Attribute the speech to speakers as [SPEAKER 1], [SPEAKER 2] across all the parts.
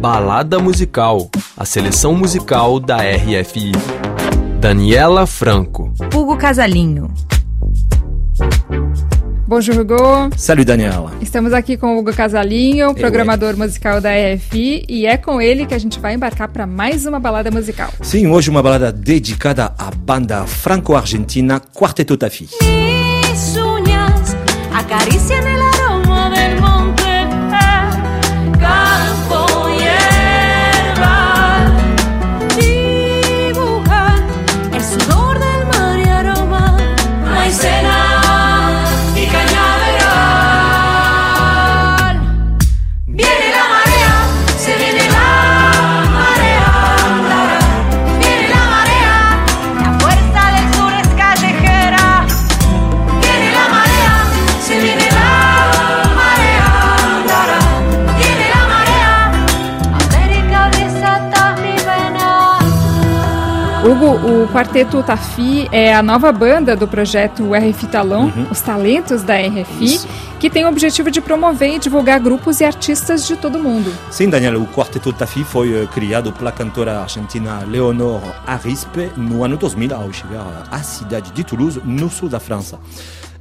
[SPEAKER 1] Balada Musical, a seleção musical da RFI. Daniela Franco.
[SPEAKER 2] Hugo Casalinho.
[SPEAKER 3] Bonjour, Hugo.
[SPEAKER 4] Salut, Daniela.
[SPEAKER 3] Estamos aqui com o Hugo Casalinho, programador musical da RFI, e é com ele que a gente vai embarcar para mais uma balada musical.
[SPEAKER 4] Sim, hoje uma balada dedicada à banda franco-argentina Quarteto Tafi.
[SPEAKER 5] Mis uñas acarician
[SPEAKER 3] o Quarteto Tafi é a nova banda do projeto RFI Talon, os talentos da RFI,
[SPEAKER 4] Isso.
[SPEAKER 3] que tem o objetivo de promover e divulgar grupos e artistas de todo o mundo.
[SPEAKER 4] Sim, Daniela, o Quarteto Tafi foi eh, criado pela cantora argentina Leonor Arispe no ano 2000 ao chegar à cidade de Toulouse, no sul da França.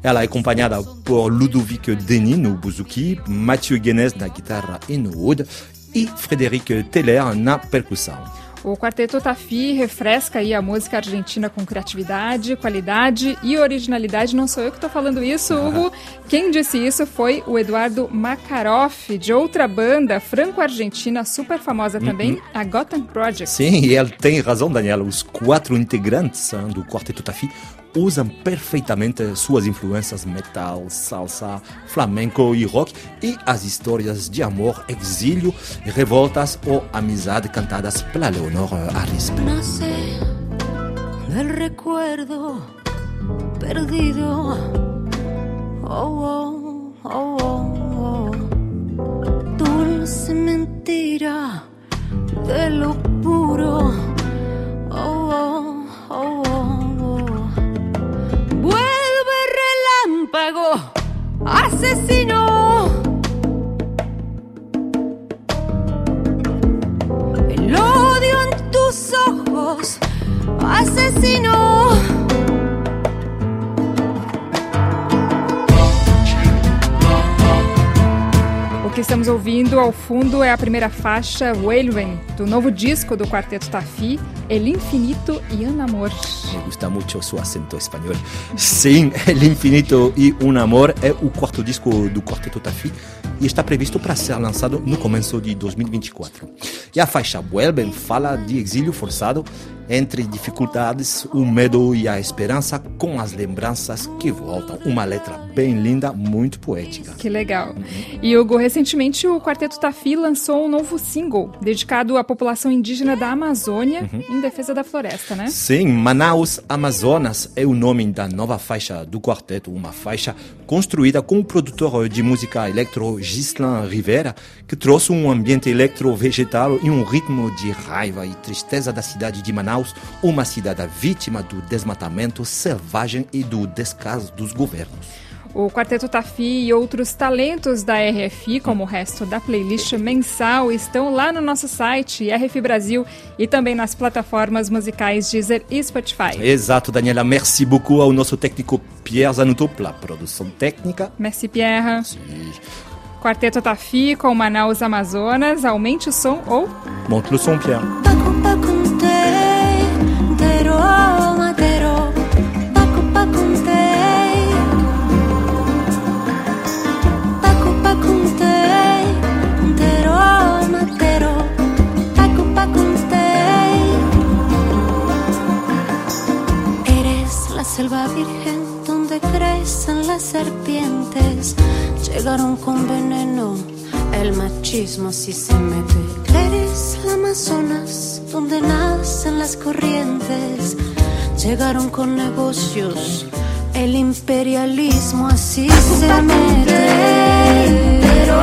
[SPEAKER 4] Ela é acompanhada por Ludovic Denis no buzuki, Mathieu Guinness na guitarra e no oud e Frédéric Teller na percussão.
[SPEAKER 3] O Quarteto Tafi refresca aí a música argentina com criatividade, qualidade e originalidade. Não sou eu que estou falando isso, Hugo. Quem disse isso foi o Eduardo Makaroff, de outra banda franco-argentina super famosa também, a Gotham Project.
[SPEAKER 4] Sim, e ele tem razão, Daniela. Os quatro integrantes do Quarteto Tafi usam perfeitamente suas influências metal, salsa, flamenco e rock e as histórias de amor, exílio, revoltas ou amizade cantadas pela Leonor Arispe.
[SPEAKER 5] nace del recuerdo perdido. Oh, oh, oh, oh, oh. Dulce mentira de lo puro.
[SPEAKER 3] necesito. Que estamos ouvindo ao fundo é a primeira faixa, Whalwen, do novo disco do Quarteto Tafi, El Infinito y un Amor.
[SPEAKER 4] Me gusta mucho su acento espanhol. Sim, El Infinito e Un Amor é o quarto disco do Quarteto Tafi e está previsto para ser lançado no começo de 2024. E a faixa Vuelven fala de exílio forçado entre dificuldades, o medo e a esperança com as lembranças que voltam. Uma letra bem linda, muito poética.
[SPEAKER 3] Que legal. E Hugo, recentemente o Quarteto Tafi lançou um novo single dedicado à população indígena da Amazônia em defesa da floresta, né?
[SPEAKER 4] Sim, Manaus Amazonas é o nome da nova faixa do quarteto, uma faixa construída com o produtor de música electro Gislan Rivera, que trouxe um ambiente electro-vegetal e um ritmo de raiva e tristeza da cidade de Manaus, uma cidade vítima do desmatamento selvagem e do descaso dos governos.
[SPEAKER 3] O Quarteto Tafi e outros talentos da RFI, como o resto da playlist mensal, estão lá no nosso site, RFI Brasil, e também nas plataformas musicais Deezer e Spotify.
[SPEAKER 4] Exato, Daniela. Merci beaucoup ao nosso técnico Pierre Zanuto pela produção técnica.
[SPEAKER 3] Merci, Pierre.
[SPEAKER 4] Sim.
[SPEAKER 3] Quarteto Tafi com Manaus Amazonas, aumente o som ou
[SPEAKER 4] Monte le son, Pierre.
[SPEAKER 5] Selva virgen las serpientes. Llegaron con veneno, el machismo así se mete. Eres el Amazonas donde nacen las corrientes. Llegaron con negocios, el imperialismo así se mete. Pero,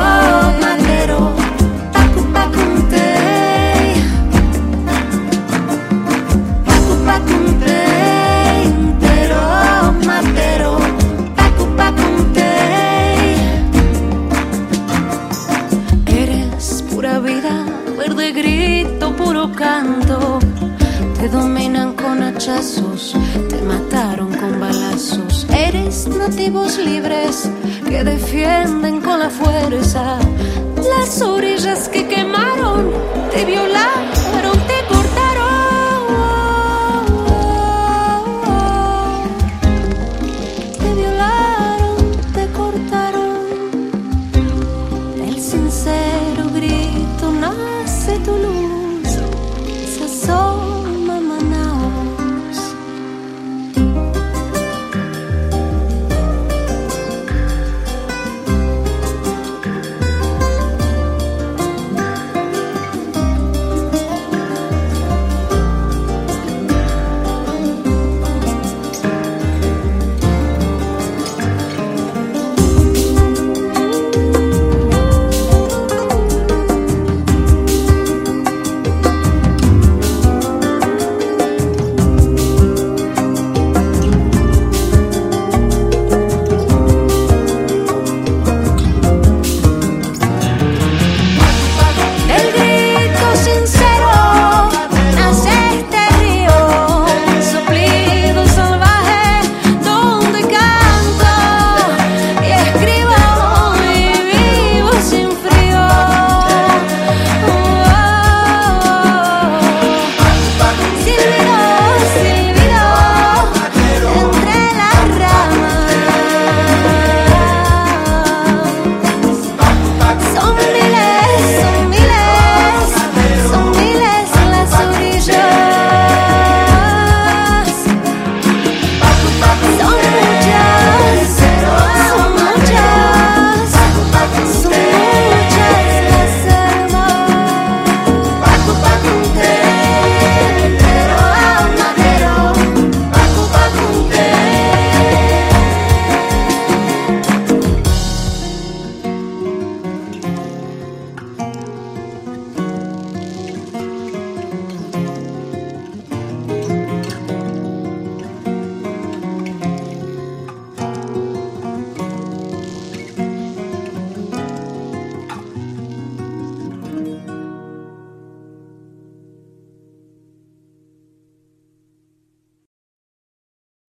[SPEAKER 5] verde grito, puro canto. Te dominan con hachazos, te mataron con balazos. Eres nativos libres que defienden con la fuerza las orillas que quemaron, te violaron, te cortaron. Te violaron, te cortaron. El sincero grito. tonight.